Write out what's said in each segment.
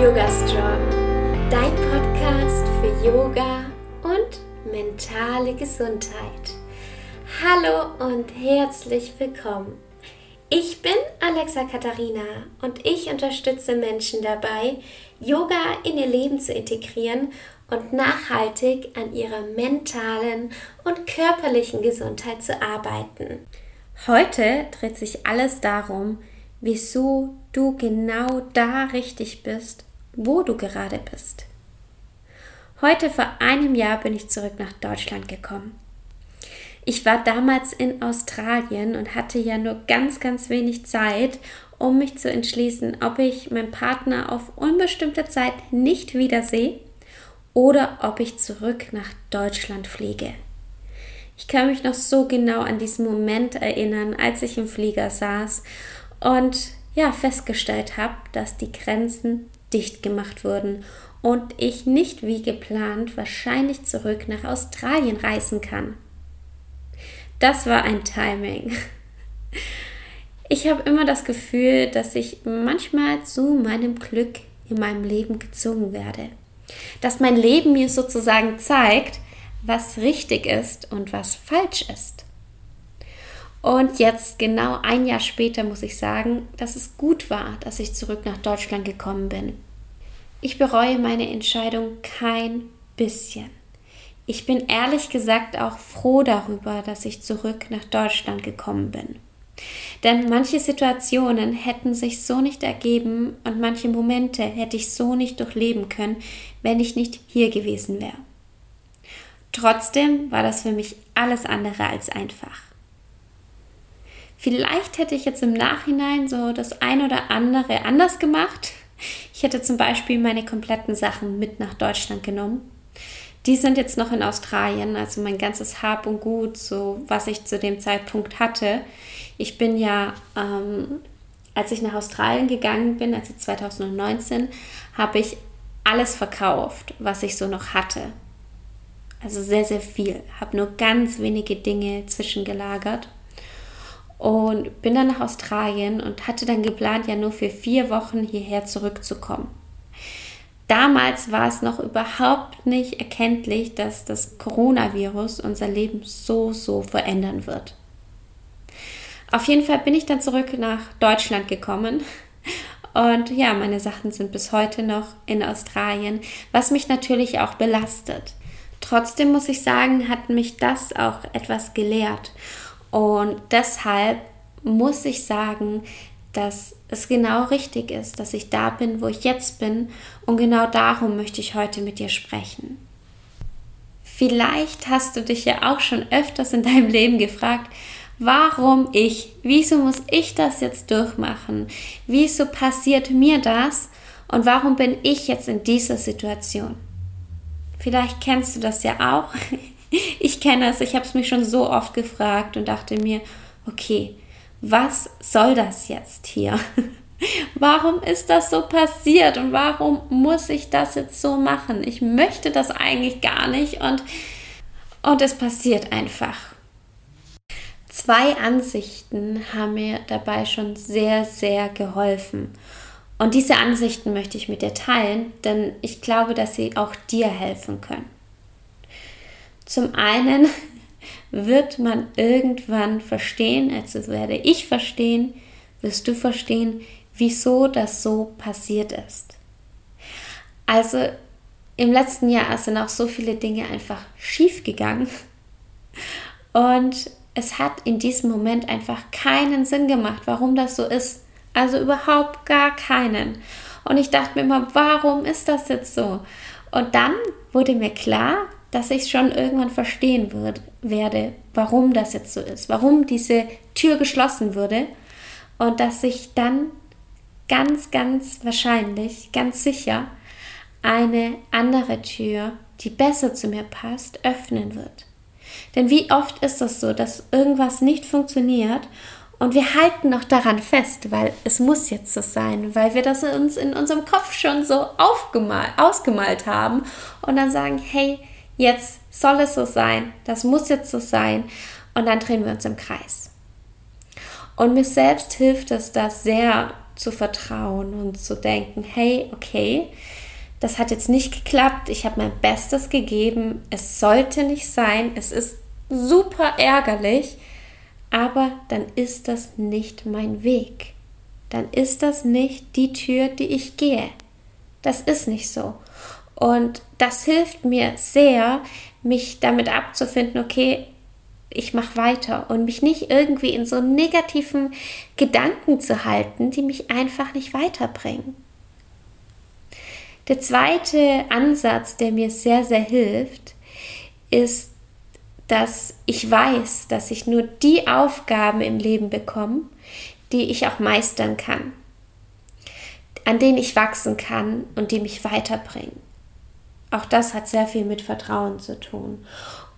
Yoga Strong, dein Podcast für Yoga und mentale Gesundheit. Hallo und herzlich willkommen. Ich bin Alexa Katharina und ich unterstütze Menschen dabei, Yoga in ihr Leben zu integrieren und nachhaltig an ihrer mentalen und körperlichen Gesundheit zu arbeiten. Heute dreht sich alles darum, wieso du genau da richtig bist, wo du gerade bist. Heute vor einem Jahr bin ich zurück nach Deutschland gekommen. Ich war damals in Australien und hatte ja nur ganz, ganz wenig Zeit, um mich zu entschließen, ob ich meinen Partner auf unbestimmte Zeit nicht wiedersehe oder ob ich zurück nach Deutschland fliege. Ich kann mich noch so genau an diesen Moment erinnern, als ich im Flieger saß und ja festgestellt habe, dass die Grenzen dicht gemacht wurden und ich nicht wie geplant wahrscheinlich zurück nach Australien reisen kann. Das war ein Timing. Ich habe immer das Gefühl, dass ich manchmal zu meinem Glück in meinem Leben gezogen werde. Dass mein Leben mir sozusagen zeigt, was richtig ist und was falsch ist. Und jetzt, genau ein Jahr später, muss ich sagen, dass es gut war, dass ich zurück nach Deutschland gekommen bin. Ich bereue meine Entscheidung kein bisschen. Ich bin ehrlich gesagt auch froh darüber, dass ich zurück nach Deutschland gekommen bin. Denn manche Situationen hätten sich so nicht ergeben und manche Momente hätte ich so nicht durchleben können, wenn ich nicht hier gewesen wäre. Trotzdem war das für mich alles andere als einfach. Vielleicht hätte ich jetzt im Nachhinein so das ein oder andere anders gemacht. Ich hätte zum Beispiel meine kompletten Sachen mit nach Deutschland genommen. Die sind jetzt noch in Australien, also mein ganzes Hab und Gut, so was ich zu dem Zeitpunkt hatte. Ich bin ja, ähm, als ich nach Australien gegangen bin, also 2019, habe ich alles verkauft, was ich so noch hatte. Also sehr, sehr viel. Habe nur ganz wenige Dinge zwischengelagert und bin dann nach Australien und hatte dann geplant, ja nur für vier Wochen hierher zurückzukommen. Damals war es noch überhaupt nicht erkenntlich, dass das Coronavirus unser Leben so, so verändern wird. Auf jeden Fall bin ich dann zurück nach Deutschland gekommen. Und ja, meine Sachen sind bis heute noch in Australien, was mich natürlich auch belastet. Trotzdem muss ich sagen, hat mich das auch etwas gelehrt. Und deshalb muss ich sagen, dass es genau richtig ist, dass ich da bin, wo ich jetzt bin. Und genau darum möchte ich heute mit dir sprechen. Vielleicht hast du dich ja auch schon öfters in deinem Leben gefragt, warum ich? Wieso muss ich das jetzt durchmachen? Wieso passiert mir das? Und warum bin ich jetzt in dieser Situation? Vielleicht kennst du das ja auch. Ich kenne es, ich habe es mich schon so oft gefragt und dachte mir, okay, was soll das jetzt hier? Warum ist das so passiert und warum muss ich das jetzt so machen? Ich möchte das eigentlich gar nicht und, und es passiert einfach. Zwei Ansichten haben mir dabei schon sehr, sehr geholfen. Und diese Ansichten möchte ich mit dir teilen, denn ich glaube, dass sie auch dir helfen können. Zum einen wird man irgendwann verstehen, also werde ich verstehen, wirst du verstehen, wieso das so passiert ist. Also im letzten Jahr sind auch so viele Dinge einfach schief gegangen und es hat in diesem Moment einfach keinen Sinn gemacht, warum das so ist. Also überhaupt gar keinen. Und ich dachte mir immer, warum ist das jetzt so? Und dann wurde mir klar, dass ich schon irgendwann verstehen wird, werde, warum das jetzt so ist, warum diese Tür geschlossen wurde und dass sich dann ganz, ganz wahrscheinlich, ganz sicher eine andere Tür, die besser zu mir passt, öffnen wird. Denn wie oft ist das so, dass irgendwas nicht funktioniert und wir halten noch daran fest, weil es muss jetzt so sein, weil wir das uns in unserem Kopf schon so aufgemalt, ausgemalt haben und dann sagen, hey, jetzt soll es so sein, das muss jetzt so sein und dann drehen wir uns im Kreis. Und mir selbst hilft es da sehr zu vertrauen und zu denken, hey, okay, das hat jetzt nicht geklappt, ich habe mein Bestes gegeben, es sollte nicht sein, es ist super ärgerlich, aber dann ist das nicht mein Weg. Dann ist das nicht die Tür, die ich gehe. Das ist nicht so. Und das hilft mir sehr, mich damit abzufinden, okay, ich mache weiter und mich nicht irgendwie in so negativen Gedanken zu halten, die mich einfach nicht weiterbringen. Der zweite Ansatz, der mir sehr, sehr hilft, ist, dass ich weiß, dass ich nur die Aufgaben im Leben bekomme, die ich auch meistern kann, an denen ich wachsen kann und die mich weiterbringen. Auch das hat sehr viel mit Vertrauen zu tun.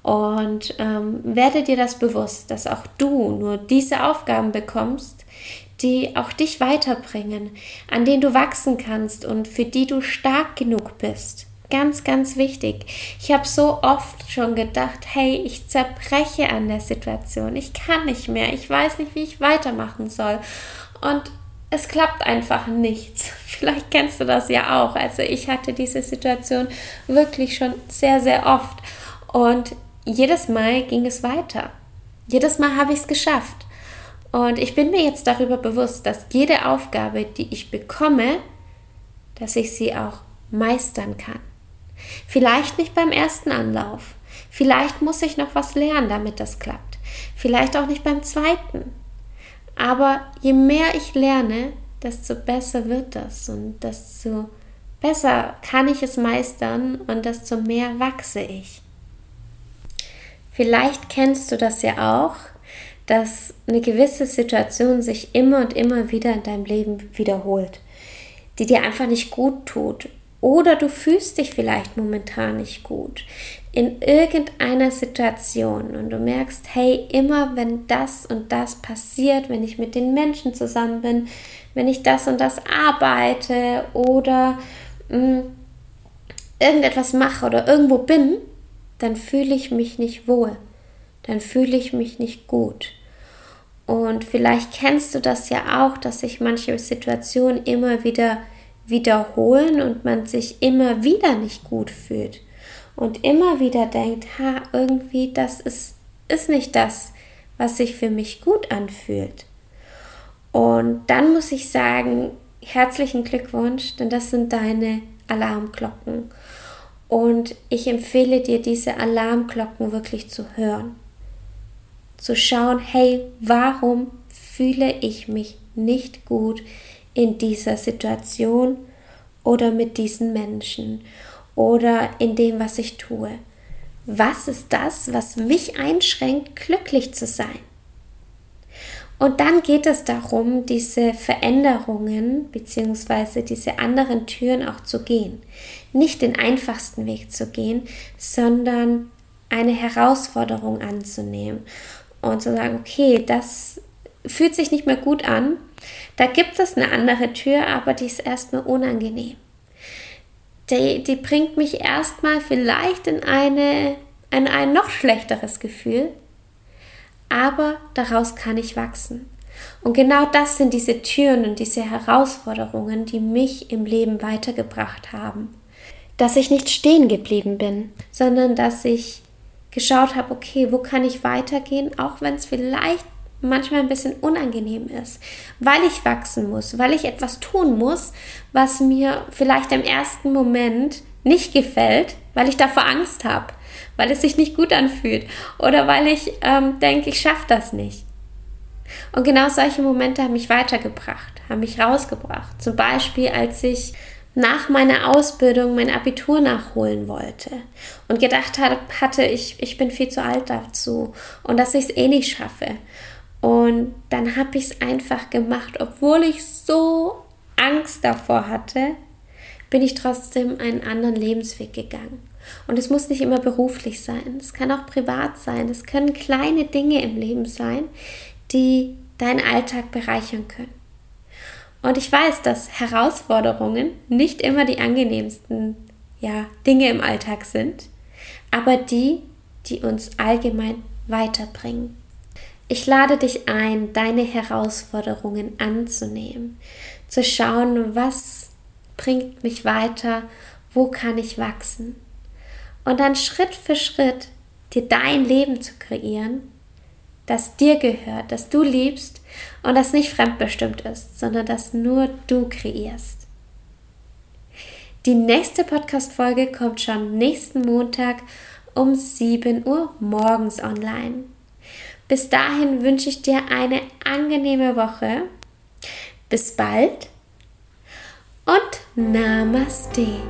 Und ähm, werde dir das bewusst, dass auch du nur diese Aufgaben bekommst, die auch dich weiterbringen, an denen du wachsen kannst und für die du stark genug bist. Ganz, ganz wichtig. Ich habe so oft schon gedacht, hey, ich zerbreche an der Situation. Ich kann nicht mehr. Ich weiß nicht, wie ich weitermachen soll. Und es klappt einfach nichts. Vielleicht kennst du das ja auch. Also ich hatte diese Situation wirklich schon sehr, sehr oft. Und jedes Mal ging es weiter. Jedes Mal habe ich es geschafft. Und ich bin mir jetzt darüber bewusst, dass jede Aufgabe, die ich bekomme, dass ich sie auch meistern kann. Vielleicht nicht beim ersten Anlauf. Vielleicht muss ich noch was lernen, damit das klappt. Vielleicht auch nicht beim zweiten. Aber je mehr ich lerne, desto besser wird das und desto besser kann ich es meistern und desto mehr wachse ich. Vielleicht kennst du das ja auch, dass eine gewisse Situation sich immer und immer wieder in deinem Leben wiederholt, die dir einfach nicht gut tut. Oder du fühlst dich vielleicht momentan nicht gut in irgendeiner Situation und du merkst, hey, immer wenn das und das passiert, wenn ich mit den Menschen zusammen bin, wenn ich das und das arbeite oder mh, mm, irgendetwas mache oder irgendwo bin, dann fühle ich mich nicht wohl, dann fühle ich mich nicht gut. Und vielleicht kennst du das ja auch, dass sich manche Situationen immer wieder wiederholen und man sich immer wieder nicht gut fühlt und immer wieder denkt, ha, irgendwie das ist, ist nicht das, was sich für mich gut anfühlt. Und dann muss ich sagen, herzlichen Glückwunsch, denn das sind deine Alarmglocken. Und ich empfehle dir, diese Alarmglocken wirklich zu hören. Zu schauen, hey, warum fühle ich mich nicht gut in dieser Situation oder mit diesen Menschen oder in dem, was ich tue? Was ist das, was mich einschränkt, glücklich zu sein? Und dann geht es darum, diese Veränderungen bzw. diese anderen Türen auch zu gehen. Nicht den einfachsten Weg zu gehen, sondern eine Herausforderung anzunehmen und zu sagen, okay, das fühlt sich nicht mehr gut an. Da gibt es eine andere Tür, aber die ist erstmal unangenehm. Die, die bringt mich erstmal vielleicht in, eine, in ein noch schlechteres Gefühl, aber daraus kann ich wachsen. Und genau das sind diese Türen und diese Herausforderungen, die mich im Leben weitergebracht haben. Dass ich nicht stehen geblieben bin, sondern dass ich geschaut habe, okay, wo kann ich weitergehen, auch wenn es vielleicht manchmal ein bisschen unangenehm ist, weil ich wachsen muss, weil ich etwas tun muss, was mir vielleicht im ersten Moment nicht gefällt, weil ich davor Angst habe weil es sich nicht gut anfühlt oder weil ich ähm, denke, ich schaffe das nicht. Und genau solche Momente haben mich weitergebracht, haben mich rausgebracht. Zum Beispiel, als ich nach meiner Ausbildung mein Abitur nachholen wollte und gedacht hatte, ich, ich bin viel zu alt dazu und dass ich es eh nicht schaffe. Und dann habe ich es einfach gemacht, obwohl ich so Angst davor hatte, bin ich trotzdem einen anderen Lebensweg gegangen. Und es muss nicht immer beruflich sein, es kann auch privat sein, es können kleine Dinge im Leben sein, die deinen Alltag bereichern können. Und ich weiß, dass Herausforderungen nicht immer die angenehmsten ja, Dinge im Alltag sind, aber die, die uns allgemein weiterbringen. Ich lade dich ein, deine Herausforderungen anzunehmen, zu schauen, was bringt mich weiter, wo kann ich wachsen. Und dann Schritt für Schritt dir dein Leben zu kreieren, das dir gehört, das du liebst und das nicht fremdbestimmt ist, sondern das nur du kreierst. Die nächste Podcast-Folge kommt schon nächsten Montag um 7 Uhr morgens online. Bis dahin wünsche ich dir eine angenehme Woche. Bis bald und Namaste.